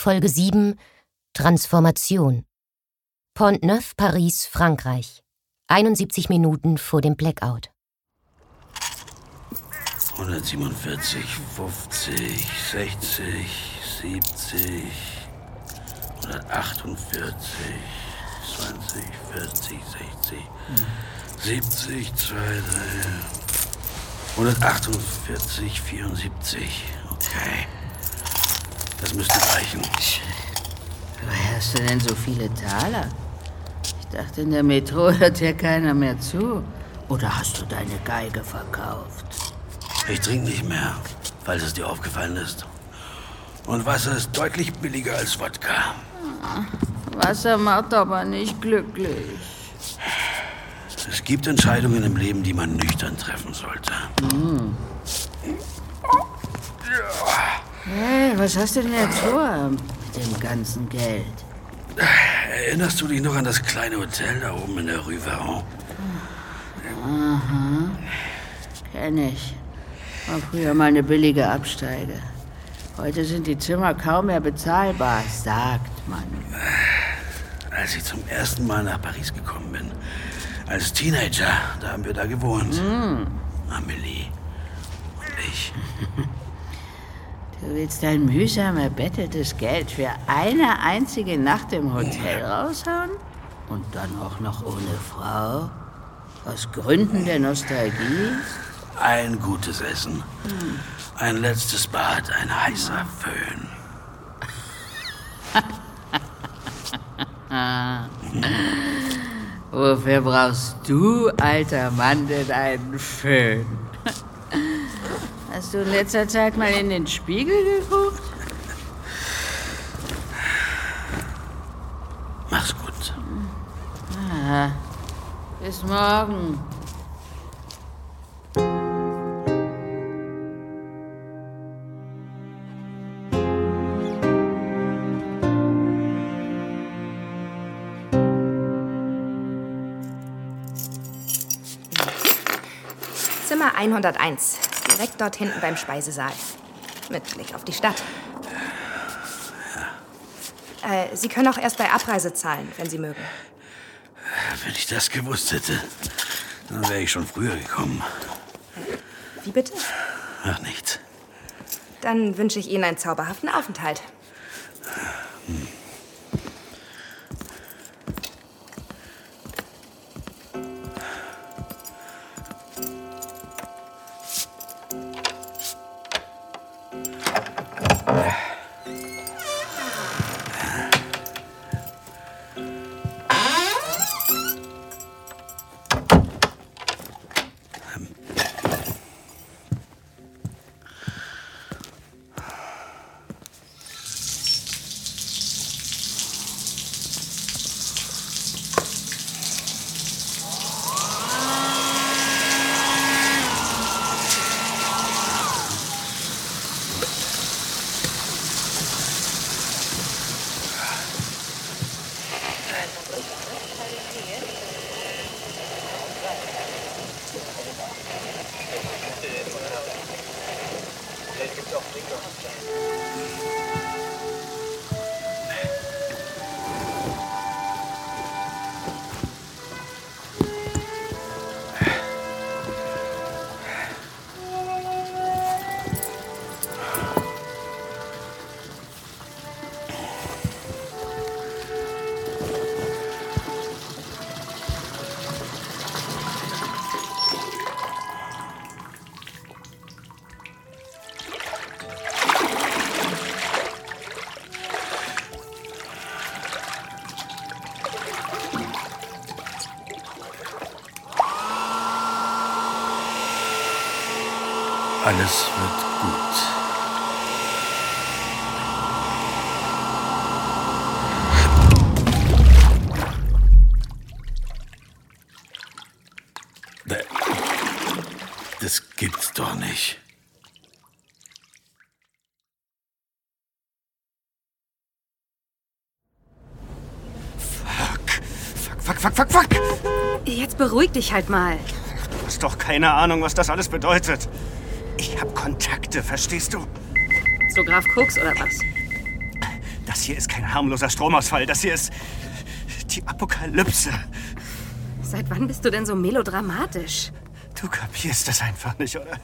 Folge 7 Transformation. Pont-Neuf, Paris, Frankreich. 71 Minuten vor dem Blackout. 147, 50, 60, 70, 148, 20, 40, 60, 70, 2, 3, 148, 74. Okay. Das müsste reichen. Woher hast du denn so viele Taler? Ich dachte, in der Metro hört hier keiner mehr zu. Oder hast du deine Geige verkauft? Ich trinke nicht mehr, falls es dir aufgefallen ist. Und Wasser ist deutlich billiger als Wodka. Wasser macht aber nicht glücklich. Es gibt Entscheidungen im Leben, die man nüchtern treffen sollte. Hey, was hast du denn jetzt vor mit dem ganzen Geld? Erinnerst du dich noch an das kleine Hotel da oben in der Rue Varon? Kenn ich. War früher mal eine billige Absteige. Heute sind die Zimmer kaum mehr bezahlbar, sagt man. Als ich zum ersten Mal nach Paris gekommen bin. Als Teenager, da haben wir da gewohnt. Amelie und ich. Du willst dein mühsam erbetteltes Geld für eine einzige Nacht im Hotel raushauen? Und dann auch noch ohne Frau? Aus Gründen der Nostalgie? Ein gutes Essen. Ein letztes Bad, ein heißer Föhn. Wofür brauchst du, alter Mann, denn einen Föhn? Hast du in letzter Zeit mal in den Spiegel geguckt? Mach's gut. Bis morgen. Zimmer 101. Direkt dort hinten beim Speisesaal. Mit Blick auf die Stadt. Äh, Sie können auch erst bei Abreise zahlen, wenn Sie mögen. Wenn ich das gewusst hätte, dann wäre ich schon früher gekommen. Wie bitte? Ach, nichts. Dann wünsche ich Ihnen einen zauberhaften Aufenthalt. Alles wird gut. Das gibt's doch nicht. Fuck. Fuck, fuck, fuck, fuck, fuck. Jetzt beruhig dich halt mal. Du hast doch keine Ahnung, was das alles bedeutet. Ich hab Kontakte, verstehst du? Zu Graf Koks oder was? Das hier ist kein harmloser Stromausfall. Das hier ist die Apokalypse. Seit wann bist du denn so melodramatisch? Du kapierst das einfach nicht, oder?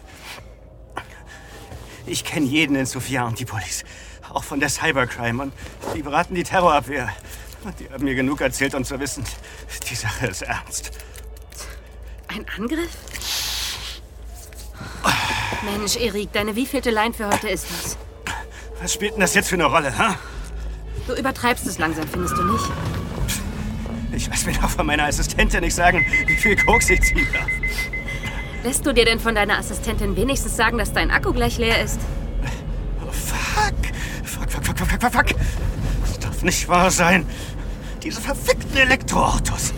Ich kenne jeden in Sofia und die Police. Auch von der Cybercrime. Und die beraten die Terrorabwehr. Und die haben mir genug erzählt, um zu wissen, die Sache ist ernst. Ein Angriff? Mensch, Erik, deine wievielte Line für heute ist das? Was spielt denn das jetzt für eine Rolle, ha? Du übertreibst es langsam, findest du nicht? Ich lass mir doch von meiner Assistentin nicht sagen, wie viel Koks ich ziehen darf. Lässt du dir denn von deiner Assistentin wenigstens sagen, dass dein Akku gleich leer ist? Oh, fuck. Fuck, fuck, fuck, fuck, fuck, fuck, fuck. Das darf nicht wahr sein. Diese verfickten Elektroautos.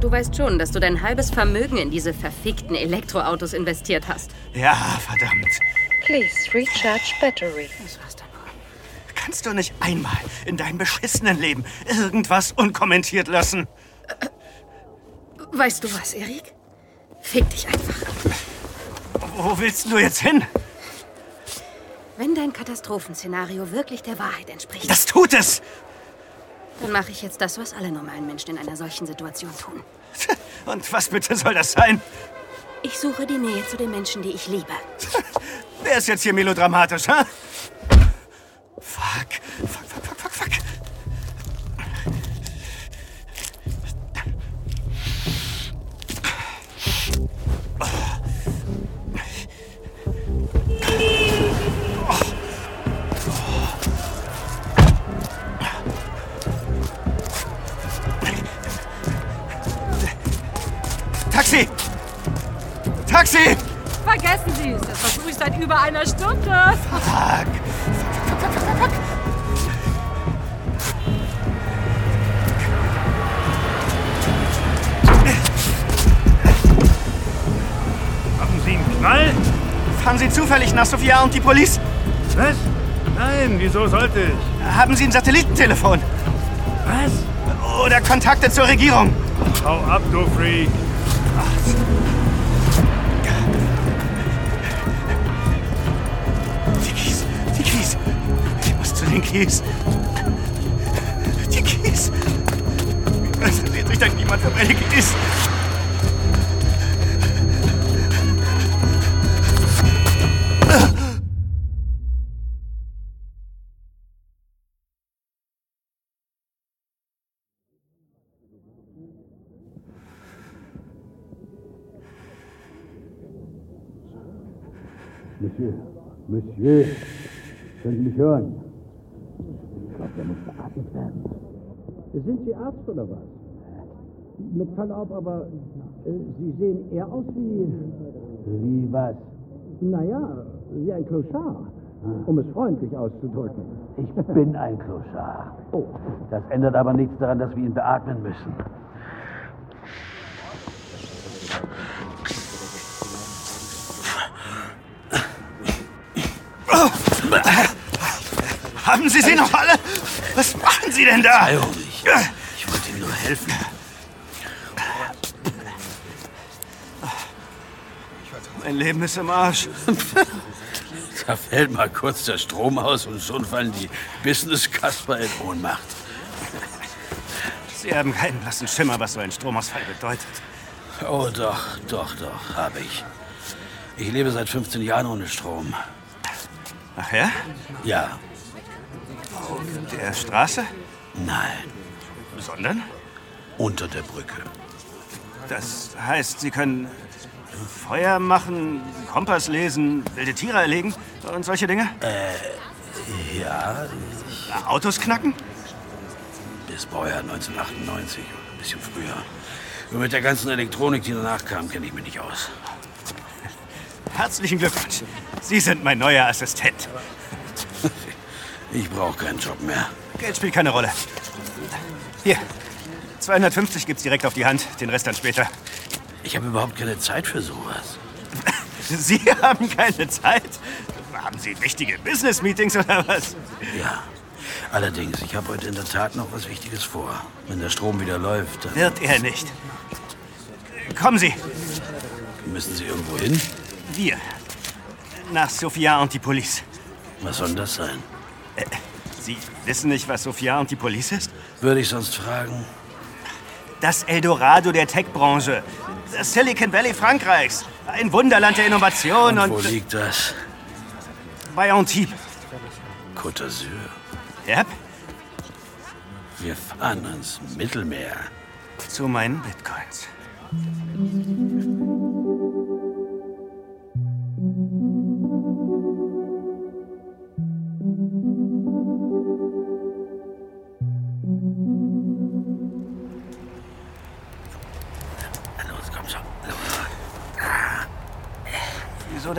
Du weißt schon, dass du dein halbes Vermögen in diese verfickten Elektroautos investiert hast. Ja, verdammt. Please recharge battery. Das war's dann wohl. Kannst du nicht einmal in deinem beschissenen Leben irgendwas unkommentiert lassen? Weißt du was, Erik? Fick dich einfach. Wo willst du jetzt hin? Wenn dein Katastrophenszenario wirklich der Wahrheit entspricht, Das tut es. Dann mache ich jetzt das, was alle normalen Menschen in einer solchen Situation tun. Und was bitte soll das sein? Ich suche die Nähe zu den Menschen, die ich liebe. Wer ist jetzt hier melodramatisch, ha? Fuck, zufällig nach Sofia und die Police? Was? Nein, wieso sollte ich? Haben Sie ein Satellitentelefon? Was? Oder Kontakte zur Regierung? Hau ab, du Freak. Die Kies, die Kies. Ich muss zu den Kies. Die Kies. Interessiert sich denn niemand für meine Kies? Monsieur, können Sie mich hören? Ich glaube, der muss beatmet werden. Sind Sie Arzt oder was? Mit Verlaub, aber äh, Sie sehen eher aus wie, Wie was? naja, wie ein Clochard, um es freundlich auszudrücken. Ich bin ein Kloschar. Oh. Das ändert aber nichts daran, dass wir ihn beatmen müssen. Haben Sie sie noch alle? Was machen Sie denn da? Ich, ich wollte Ihnen nur helfen. Mein Leben ist im Arsch. Da fällt mal kurz der Strom aus und schon fallen die Business-Kasper in Ohnmacht. Sie haben keinen blassen Schimmer, was so ein Stromausfall bedeutet. Oh, doch, doch, doch, habe ich. Ich lebe seit 15 Jahren ohne Strom. Ach ja? Ja, Der Straße? nein, Sondern? unter der Brücke. Das heißt, Sie können Feuer machen, Kompass lesen, wilde Tiere erlegen und solche Dinge? Ja, Autos knacken? bis Baujahr 1998, ein bisschen früher. Nur mit der ganzen Elektronik, die danach kam, kenne ich mich nicht aus. Herzlichen Glückwunsch. Sie sind mein neuer Assistent. Ich brauche keinen Job mehr. Geld spielt keine Rolle. Hier, 250 gibt's direkt auf die Hand, den Rest dann später. Ich habe überhaupt keine Zeit für sowas. Sie haben keine Zeit? Haben Sie wichtige Business-Meetings oder was? Ja. Allerdings, ich habe heute in der Tat noch was Wichtiges vor. Wenn der Strom wieder läuft, dann Wird er nicht. Kommen Sie, müssen Sie irgendwo hin. wir. Nach Sophia und die Police. Was soll das sein? Äh, Sie wissen nicht, was Sophia Antipolis ist? Würde ich sonst fragen? Das Eldorado der Tech-Branche. Das Silicon Valley Frankreichs. Ein Wunderland der Innovation und... und wo liegt das? Bei Antibes. Côte d'Azur. Yep. Wir fahren ans Mittelmeer. Zu meinen Bitcoins.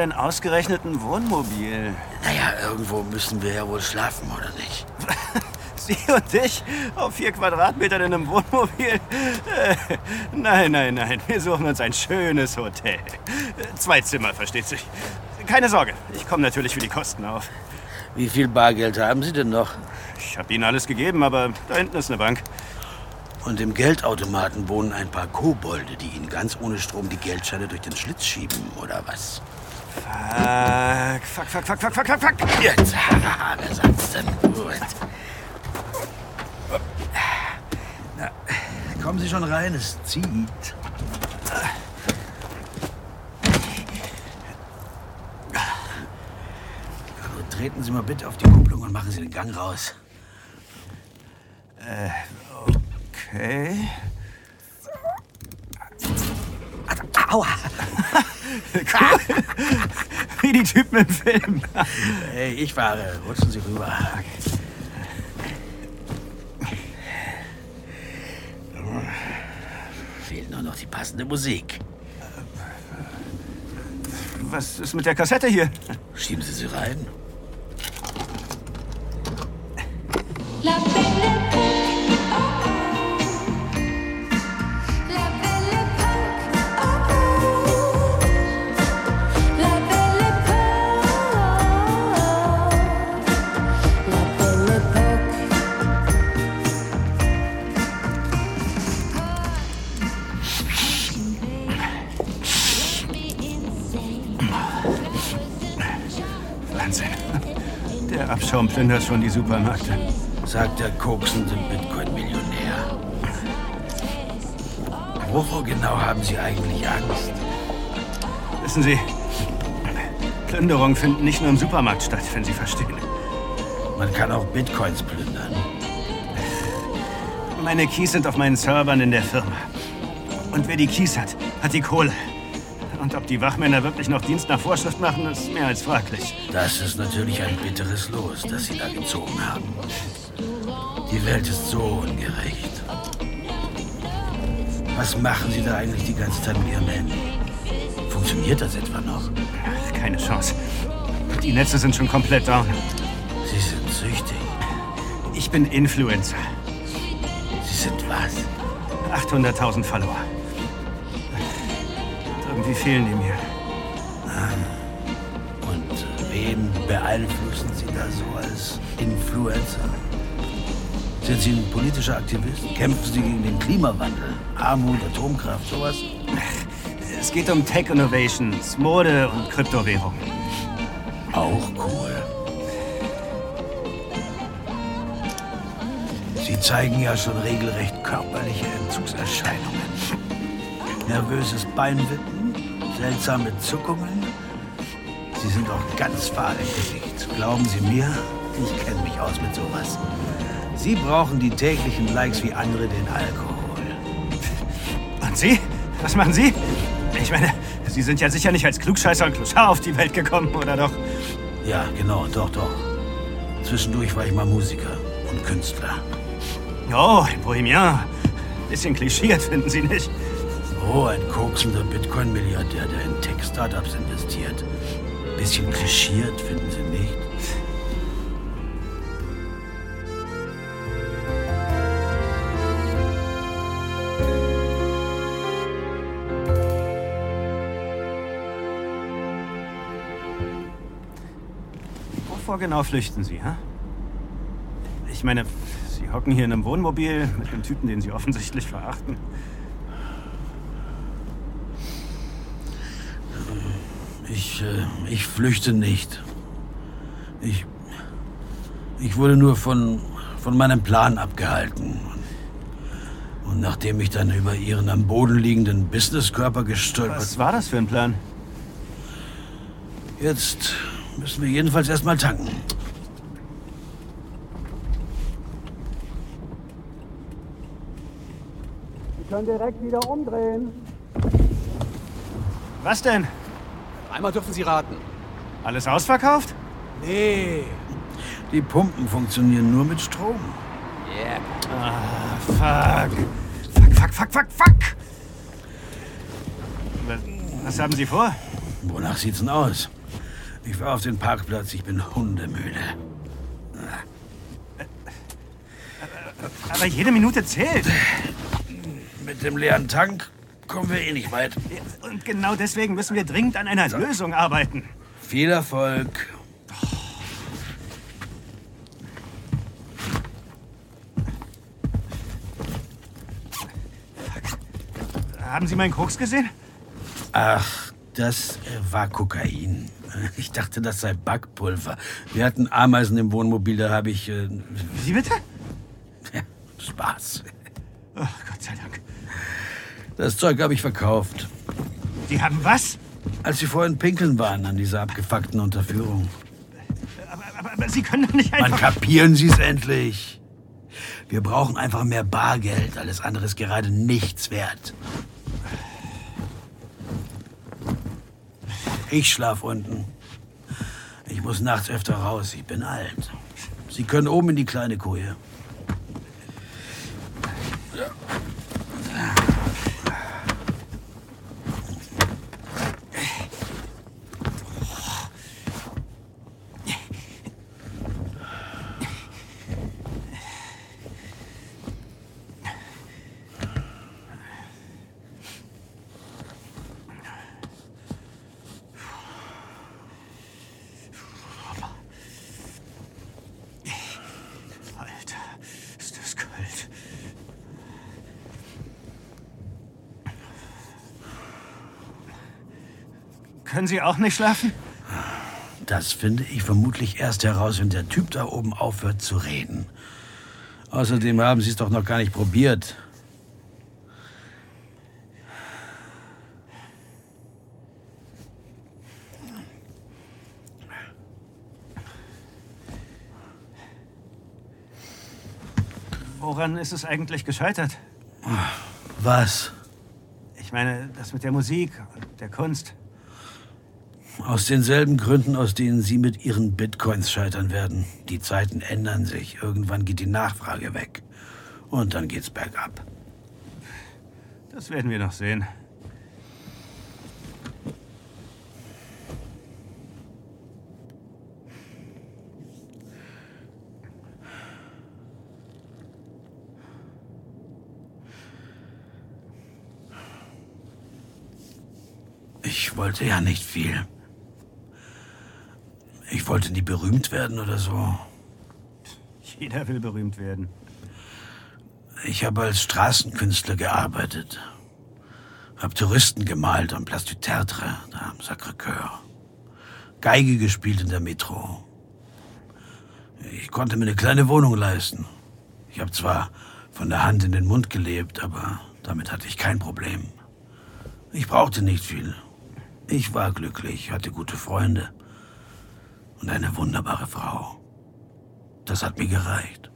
Denn ausgerechnet ein Wohnmobil? Naja, irgendwo müssen wir ja wohl schlafen, oder nicht? Sie und ich auf vier Quadratmetern in einem Wohnmobil? Äh, nein, nein, nein. Wir suchen uns ein schönes Hotel. Zwei Zimmer, versteht sich. Keine Sorge, ich komme natürlich für die Kosten auf. Wie viel Bargeld haben Sie denn noch? Ich habe Ihnen alles gegeben, aber da hinten ist eine Bank. Und im Geldautomaten wohnen ein paar Kobolde, die Ihnen ganz ohne Strom die Geldscheine durch den Schlitz schieben, oder was? Fuck, fuck, fuck, fuck, fuck, fuck, fuck. Jetzt, haha, wer sagt's denn? Gut. Na, kommen Sie schon rein, es zieht. Treten Sie mal bitte auf die Kupplung und machen Sie den Gang raus. Äh, okay. Aua! Wie die Typen im Film. Hey, ich fahre. Rutschen Sie rüber. Fehlt nur noch die passende Musik. Was ist mit der Kassette hier? Schieben Sie sie rein. La belle Abschaum plündert schon die Supermärkte. Sagt der koksende Bitcoin-Millionär. Wovor genau haben Sie eigentlich Angst? Wissen Sie, Plünderungen finden nicht nur im Supermarkt statt, wenn Sie verstehen. Man kann auch Bitcoins plündern. Meine Keys sind auf meinen Servern in der Firma. Und wer die Keys hat, hat die Kohle. Ob die Wachmänner wirklich noch Dienst nach Vorschrift machen, ist mehr als fraglich. Das ist natürlich ein bitteres Los, das Sie da gezogen haben. Die Welt ist so ungerecht. Was machen Sie da eigentlich die ganze Zeit mit Ihrem Handy? Funktioniert das etwa noch? Keine Chance. Die Netze sind schon komplett down. Sie sind süchtig. Ich bin Influencer. Sie sind was? 800.000 Follower. Irgendwie fehlen die mir. Und äh, wen beeinflussen Sie da so als Influencer? Sind Sie ein politischer Aktivist? Kämpfen Sie gegen den Klimawandel? Armut, Atomkraft, sowas? Es geht um Tech Innovations, Mode und Kryptowährung. Auch cool. Sie zeigen ja schon regelrecht körperliche Entzugserscheinungen. Nervöses Beinwippen, seltsame Zuckungen. Sie sind auch ganz fahl im Gesicht. Glauben Sie mir, ich kenne mich aus mit sowas. Sie brauchen die täglichen Likes wie andere den Alkohol. Und Sie? Was machen Sie? Ich meine, Sie sind ja sicher nicht als Klugscheißer und Kluschar auf die Welt gekommen, oder doch? Ja, genau, doch, doch. Zwischendurch war ich mal Musiker und Künstler. Oh, ein Bohemian. Bisschen klischiert, finden Sie nicht? Oh, ein koksender Bitcoin-Milliardär, der in Tech-Startups investiert. Bisschen klischiert, finden Sie nicht? Wovor genau flüchten Sie, hä? Ich meine, Sie hocken hier in einem Wohnmobil mit einem Typen, den Sie offensichtlich verachten. Ich, äh, ich flüchte nicht. Ich. Ich wurde nur von, von meinem Plan abgehalten. Und nachdem ich dann über ihren am Boden liegenden Businesskörper gestolpert. Was war das für ein Plan? Jetzt müssen wir jedenfalls erstmal tanken. Sie können direkt wieder umdrehen. Was denn? Einmal dürfen Sie raten. Alles ausverkauft? Nee. Die Pumpen funktionieren nur mit Strom. Yeah. Ah, fuck. Fuck, fuck, fuck, fuck, fuck. Was, was haben Sie vor? Wonach sieht's denn aus? Ich war auf den Parkplatz, ich bin hundemüde. Aber jede Minute zählt. Mit dem leeren Tank kommen wir eh nicht weit. Und genau deswegen müssen wir dringend an einer Lösung arbeiten. Viel Erfolg. Haben Sie meinen Koks gesehen? Ach, das war Kokain. Ich dachte, das sei Backpulver. Wir hatten Ameisen im Wohnmobil, da habe ich. Äh, Wie bitte? Ja, Spaß. Oh, Gott sei Dank. Das Zeug habe ich verkauft. Sie haben was? Als Sie vorhin pinkeln waren an dieser abgefuckten Unterführung. Aber, aber, aber Sie können doch nicht einfach... kapieren Sie es endlich. Wir brauchen einfach mehr Bargeld. Alles andere ist gerade nichts wert. Ich schlaf unten. Ich muss nachts öfter raus. Ich bin alt. Sie können oben in die kleine Koje. Alter, ist das kalt. Können Sie auch nicht schlafen? Das finde ich vermutlich erst heraus, wenn der Typ da oben aufhört zu reden. Außerdem haben Sie es doch noch gar nicht probiert. Woran ist es eigentlich gescheitert? Was? Ich meine, das mit der Musik, der Kunst. Aus denselben Gründen, aus denen Sie mit Ihren Bitcoins scheitern werden. Die Zeiten ändern sich. Irgendwann geht die Nachfrage weg. Und dann geht's bergab. Das werden wir noch sehen. Ich wollte ja nicht viel. Ich wollte nie berühmt werden oder so. Jeder will berühmt werden. Ich habe als Straßenkünstler gearbeitet. Hab Touristen gemalt am Place du Tertre, da am Sacré-Cœur. Geige gespielt in der Metro. Ich konnte mir eine kleine Wohnung leisten. Ich habe zwar von der Hand in den Mund gelebt, aber damit hatte ich kein Problem. Ich brauchte nicht viel. Ich war glücklich, hatte gute Freunde und eine wunderbare Frau. Das hat mir gereicht.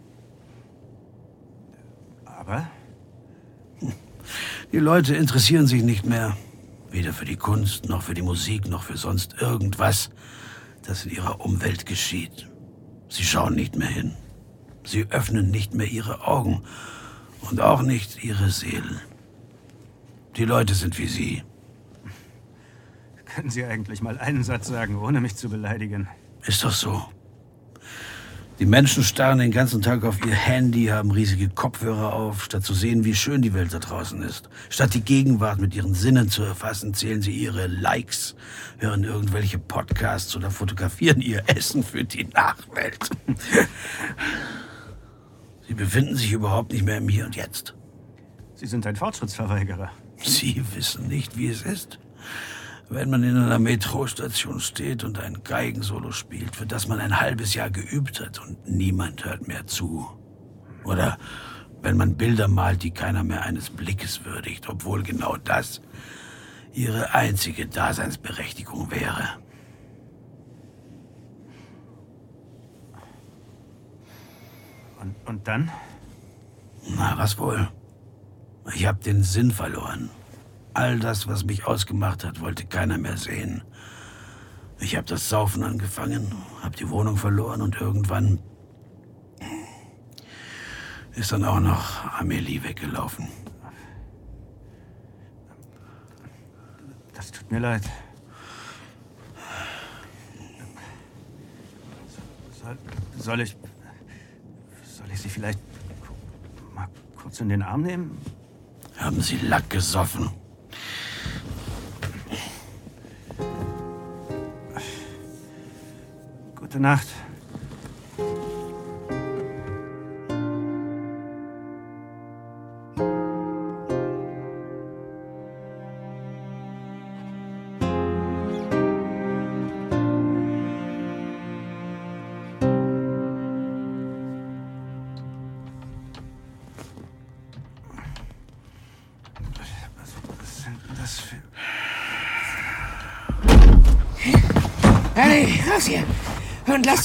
Aber Die Leute interessieren sich nicht mehr. Weder für die Kunst, noch für die Musik, noch für sonst irgendwas, das in ihrer Umwelt geschieht. Sie schauen nicht mehr hin. Sie öffnen nicht mehr ihre Augen und auch nicht ihre Seelen. Die Leute sind wie Sie. können Sie eigentlich mal einen Satz sagen, ohne mich zu beleidigen? Ist doch so. Die Menschen starren den ganzen Tag auf ihr Handy, haben riesige Kopfhörer auf, statt zu sehen, wie schön die Welt da draußen ist. Statt die Gegenwart mit ihren Sinnen zu erfassen, zählen sie ihre Likes, hören irgendwelche Podcasts oder fotografieren ihr Essen für die Nachwelt. Sie befinden sich überhaupt nicht mehr im Hier und Jetzt. Sie sind ein Fortschrittsverweigerer. Sie wissen nicht, wie es ist. Wenn man in einer Metrostation steht und ein Geigensolo spielt, für das man ein halbes Jahr geübt hat und niemand hört mehr zu. Oder wenn man Bilder malt, die keiner mehr eines Blickes würdigt, obwohl genau das ihre einzige Daseinsberechtigung wäre. Und, und dann? Na, was wohl? Ich habe den Sinn verloren. All das, was mich ausgemacht hat, wollte keiner mehr sehen. Ich habe das Saufen angefangen, habe die Wohnung verloren und irgendwann ist dann auch noch Amelie weggelaufen. Das tut mir leid. Soll, soll ich. Soll ich Sie vielleicht mal kurz in den Arm nehmen? Haben Sie Lack gesoffen? Gute Nacht.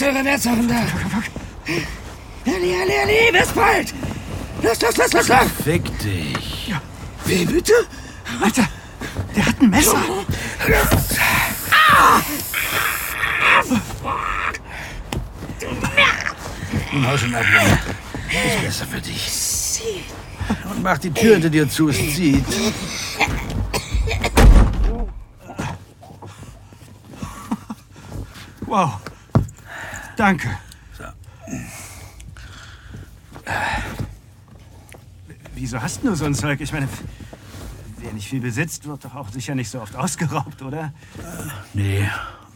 Wertsachen da! Ellie, Ellie, Ellie, bis bald! Los, los, los, los, los! Fick dich. Wie bitte? Alter, der hat ein Messer! Nun hau schon ab, Junge. Ist besser für dich. Und mach die Tür hinter dir zu, es zieht. Wow. Danke. Wieso hast du so ein Zeug? Ich meine, wer nicht viel besitzt, wird doch auch sicher nicht so oft ausgeraubt, oder? Nee,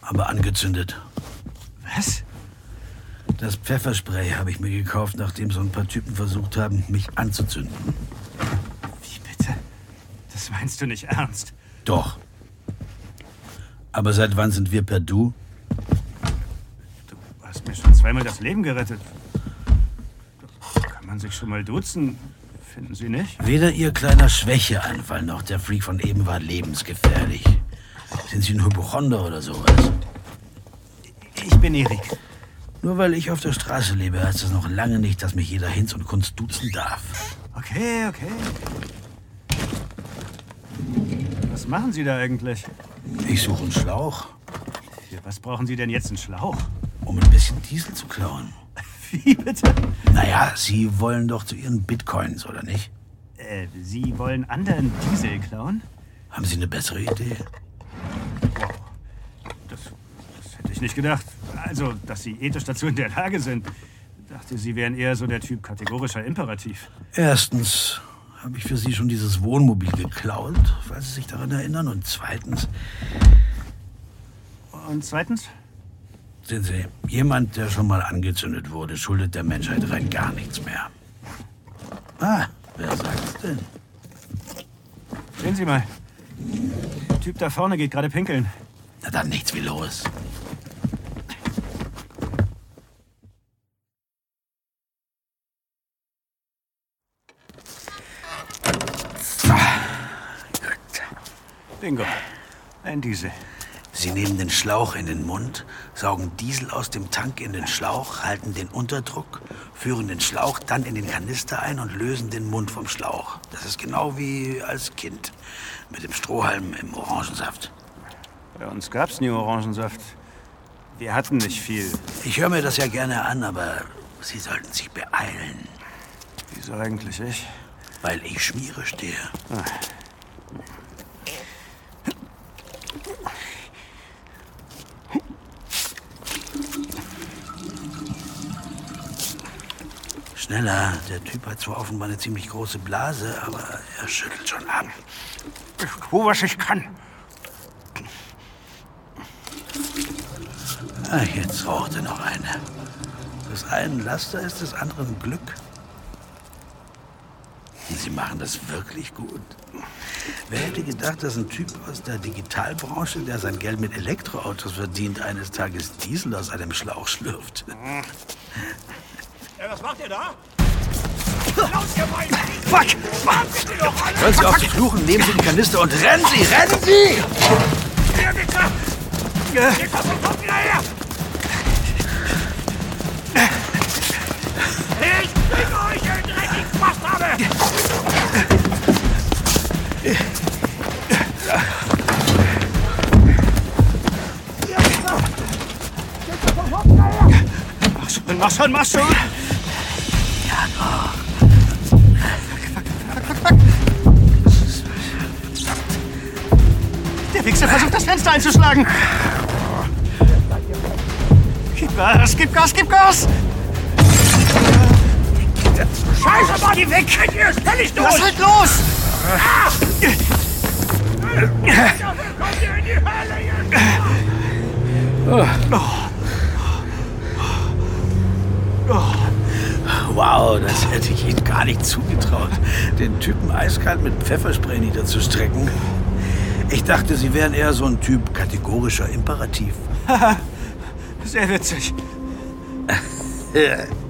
aber angezündet. Was? Das Pfefferspray habe ich mir gekauft, nachdem so ein paar Typen versucht haben, mich anzuzünden. Wie bitte? Das meinst du nicht ernst? Doch. Aber seit wann sind wir per Du? Zweimal das Leben gerettet. Kann man sich schon mal duzen, finden Sie nicht? Weder Ihr kleiner Schwächeanfall noch der Freak von eben war lebensgefährlich. Sind Sie ein Hypochonder oder sowas? Ich bin Erik. Nur weil ich auf der Straße lebe, heißt das noch lange nicht, dass mich jeder Hinz und Kunst duzen darf. Okay, okay. Was machen Sie da eigentlich? Ich suche einen Schlauch, Für was brauchen Sie denn jetzt einen Schlauch? Um ein bisschen Diesel zu klauen. Wie bitte? Naja, Sie wollen doch zu Ihren Bitcoins, oder nicht? Äh, Sie wollen anderen Diesel klauen? Haben Sie eine bessere Idee? Das, das hätte ich nicht gedacht. Also, dass Sie ethisch dazu in der Lage sind. Dachte, Sie wären eher so der Typ kategorischer Imperativ. Erstens habe ich für Sie schon dieses Wohnmobil geklaut, falls Sie sich daran erinnern. Und zweitens Und zweitens? Sehen Sie, jemand, der schon mal angezündet wurde, schuldet der Menschheit rein gar nichts mehr. Ah, wer sagt's denn? Sehen Sie mal. Der Typ da vorne geht gerade pinkeln. Na dann nichts wie los. Bingo. Ein Diesel. Sie nehmen den Schlauch in den Mund, saugen Diesel aus dem Tank in den Schlauch, halten den Unterdruck, führen den Schlauch dann in den Kanister ein und lösen den Mund vom Schlauch. Das ist genau wie als Kind mit dem Strohhalm im Orangensaft. Bei uns gab's nie Orangensaft. Wir hatten nicht viel. Ich höre mir das ja gerne an, aber Sie sollten sich beeilen. Wieso eigentlich ich? Weil ich Schmiere stehe. Ah. Schneller. Der Typ hat zwar offenbar eine ziemlich große Blase, aber er schüttelt schon ab. Ich tu, was ich kann. Ah, jetzt raucht er noch eine. Das einen Laster ist des anderen Glück. Sie machen das wirklich gut. Wer hätte gedacht, dass ein Typ aus der Digitalbranche, der sein Geld mit Elektroautos verdient, eines Tages Diesel aus einem Schlauch schlürft? Ja, was macht ihr da? Fuck! Hören Sie auf zu fluchen, nehmen Sie den Kanister und rennen Sie, rennen Sie! Hier, Wichser! Doch sofort wieder her! Ich bringe euch, ihr dreckigen Bastarde! Mach schon, mach schon, mach schon! Fenster einzuschlagen. Gib Gas, gib Gas, gib Gas! Scheiße, mach die weg! Hier ist völlig durch! Lass halt los! Ah! Kommt ihr in die Hölle jetzt! Wow, das hätte ich Ihnen gar nicht zugetraut, den Typen eiskalt mit Pfefferspray niederzustrecken. Ich dachte, Sie wären eher so ein Typ kategorischer Imperativ. Haha, Sehr witzig.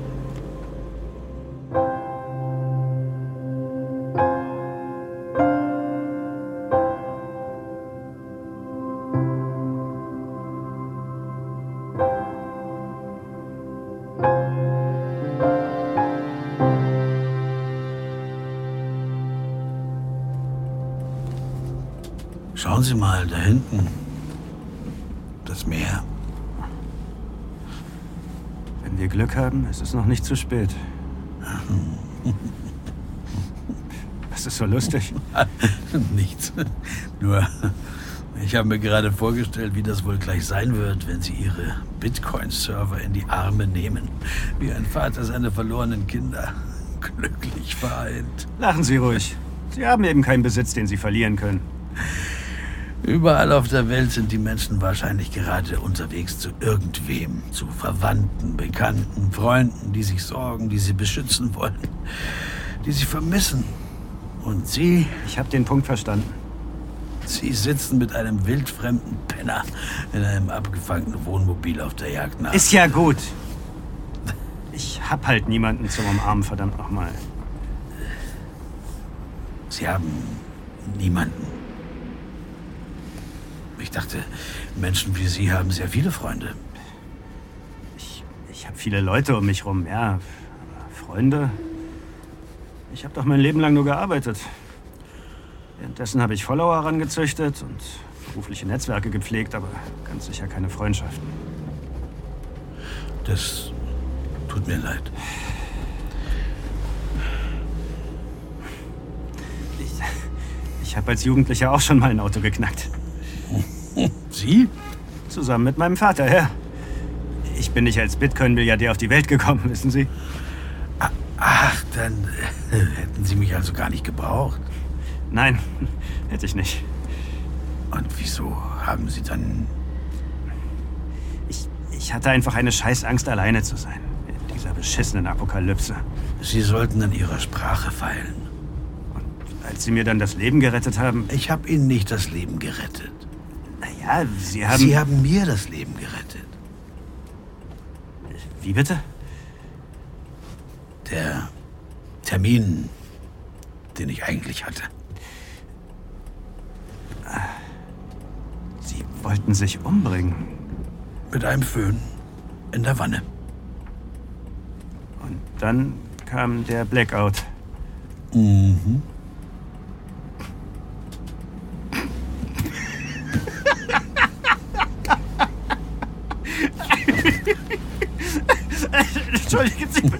Schauen Sie mal, da hinten. Das Meer. Wenn wir Glück haben, ist es noch nicht zu spät. Was ist so lustig? Nichts. Nur, ich habe mir gerade vorgestellt, wie das wohl gleich sein wird, wenn Sie Ihre Bitcoin-Server in die Arme nehmen. Wie ein Vater seine verlorenen Kinder. Glücklich vereint. Lachen Sie ruhig. Sie haben eben keinen Besitz, den Sie verlieren können. Überall auf der Welt sind die Menschen wahrscheinlich gerade unterwegs zu irgendwem, zu Verwandten, Bekannten, Freunden, die sich sorgen, die sie beschützen wollen, die sie vermissen. Und Sie? Ich habe den Punkt verstanden. Sie sitzen mit einem wildfremden Penner in einem abgefangenen Wohnmobil auf der Jagd nach. Ist ja gut. Ich hab halt niemanden zum Umarmen, verdammt nochmal. Sie haben niemanden. Ich dachte, Menschen wie Sie haben sehr viele Freunde. Ich habe viele Leute um mich rum, ja. Aber Freunde? Ich habe doch mein Leben lang nur gearbeitet. Währenddessen habe ich Follower herangezüchtet und berufliche Netzwerke gepflegt, aber ganz sicher keine Freundschaften. Das tut mir leid. Ich, ich habe als Jugendlicher auch schon mal ein Auto geknackt. Sie? Zusammen mit meinem Vater, ja. Ich bin nicht als Bitcoin-Milliardär auf die Welt gekommen, wissen Sie? Ach, dann äh, hätten Sie mich also gar nicht gebraucht. Nein, hätte ich nicht. Und wieso haben Sie dann... Ich, ich hatte einfach eine Scheißangst, alleine zu sein. In dieser beschissenen Apokalypse. Sie sollten an Ihrer Sprache feilen. Als Sie mir dann das Leben gerettet haben... Ich habe Ihnen nicht das Leben gerettet. Naja, Sie haben... Sie haben mir das Leben gerettet. Wie bitte? Der Termin, den ich eigentlich hatte. Sie wollten sich umbringen. Mit einem Föhn in der Wanne. Und dann kam der Blackout. Mhm.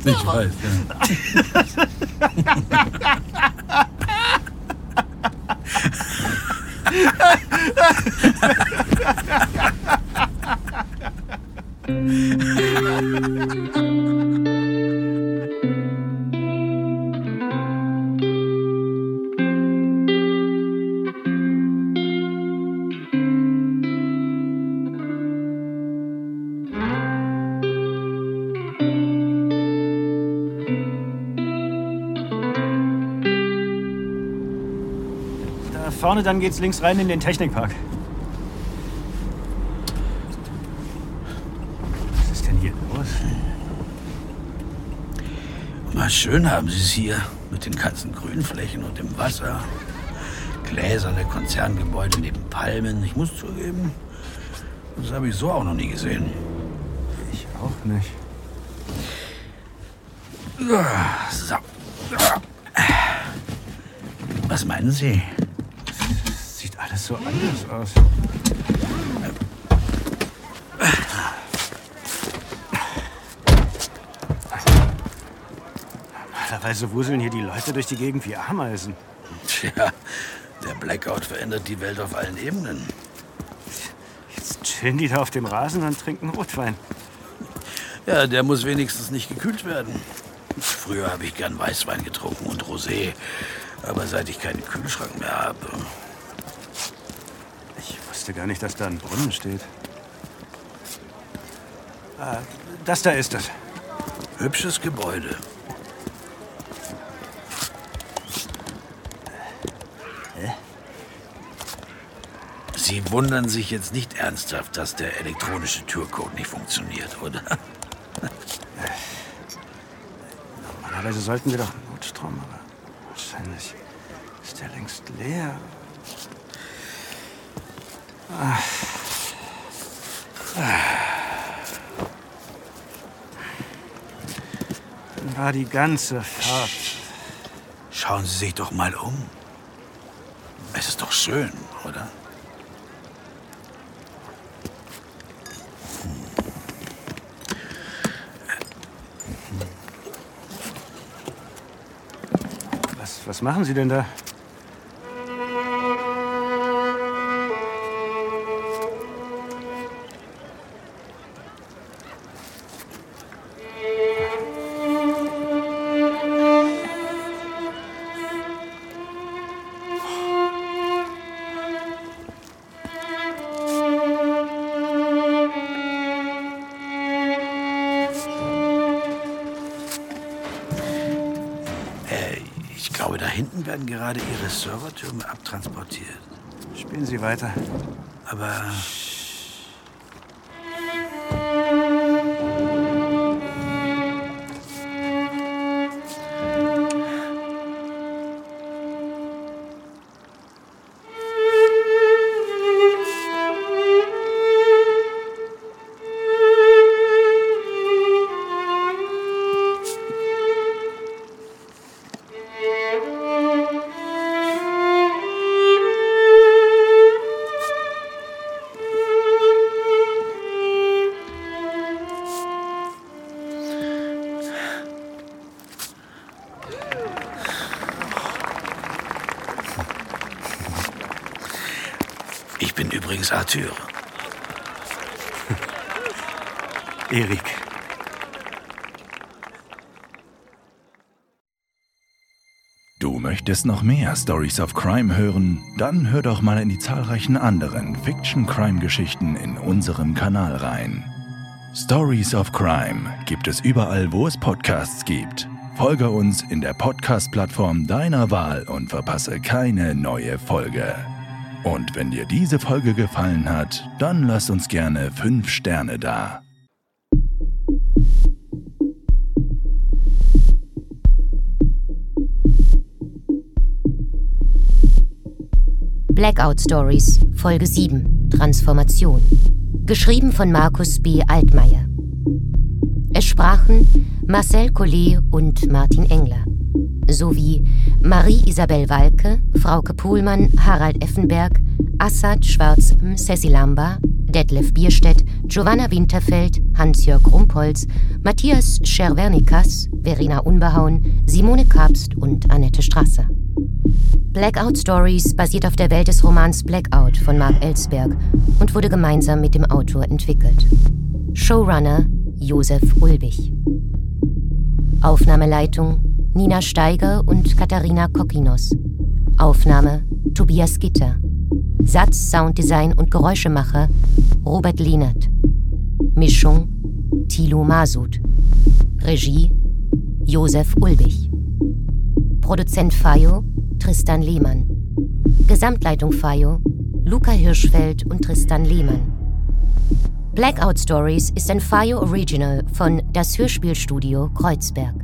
Ich weiß, ja. vorne, dann geht's links rein in den Technikpark. Was ist denn hier los? Mal schön haben Sie es hier mit den ganzen Grünflächen und dem Wasser. Gläserne Konzerngebäude neben Palmen. Ich muss zugeben, das habe ich so auch noch nie gesehen. Ich auch nicht. So. Was meinen Sie? Alles so anders aus. Normalerweise wuseln hier die Leute durch die Gegend wie Ameisen. Tja, der Blackout verändert die Welt auf allen Ebenen. Jetzt chillen die da auf dem Rasen und trinken Rotwein. Ja, der muss wenigstens nicht gekühlt werden. Früher habe ich gern Weißwein getrunken und Rosé. Aber seit ich keinen Kühlschrank mehr habe. Ich wusste gar nicht, dass da ein Brunnen steht. Ah, das da ist es. Hübsches Gebäude. Sie wundern sich jetzt nicht ernsthaft, dass der elektronische Türcode nicht funktioniert, oder? Normalerweise sollten wir doch Notstrom, aber wahrscheinlich ist der längst leer. Ah. War die ganze Fahrt. Schauen Sie sich doch mal um. Es ist doch schön, oder? Was, was machen Sie denn da? Hinten werden gerade Ihre Servertürme abtransportiert. Spielen Sie weiter. Aber. Ich bin übrigens Arthur. Erik. Du möchtest noch mehr Stories of Crime hören? Dann hör doch mal in die zahlreichen anderen Fiction-Crime-Geschichten in unserem Kanal rein. Stories of Crime gibt es überall, wo es Podcasts gibt. Folge uns in der Podcast-Plattform deiner Wahl und verpasse keine neue Folge. Und wenn dir diese Folge gefallen hat, dann lass uns gerne 5 Sterne da. Blackout Stories, Folge 7, Transformation. Geschrieben von Markus B. Altmaier. Es sprachen Marcel Collet und Martin Engler. Sowie Marie-Isabel Walke, Frauke Pohlmann, Harald Effenberg, Assad Schwarz, Cecil Lamba, Detlef Bierstedt, Giovanna Winterfeld, Hans-Jörg Rumpholz, Matthias Scherwernikas, Verena Unbehauen, Simone Kapst und Annette Strasser. Blackout Stories basiert auf der Welt des Romans Blackout von Mark Ellsberg und wurde gemeinsam mit dem Autor entwickelt. Showrunner Josef Ulbich. Aufnahmeleitung Nina Steiger und Katharina Kokinos. Aufnahme Tobias Gitter. Satz, Sounddesign und Geräuschemacher Robert Lehnert. Mischung Thilo Masud. Regie Josef Ulbich. Produzent Fayo Tristan Lehmann. Gesamtleitung FAIO, Luca Hirschfeld und Tristan Lehmann. Blackout Stories ist ein FAIO Original von Das Hörspielstudio Kreuzberg.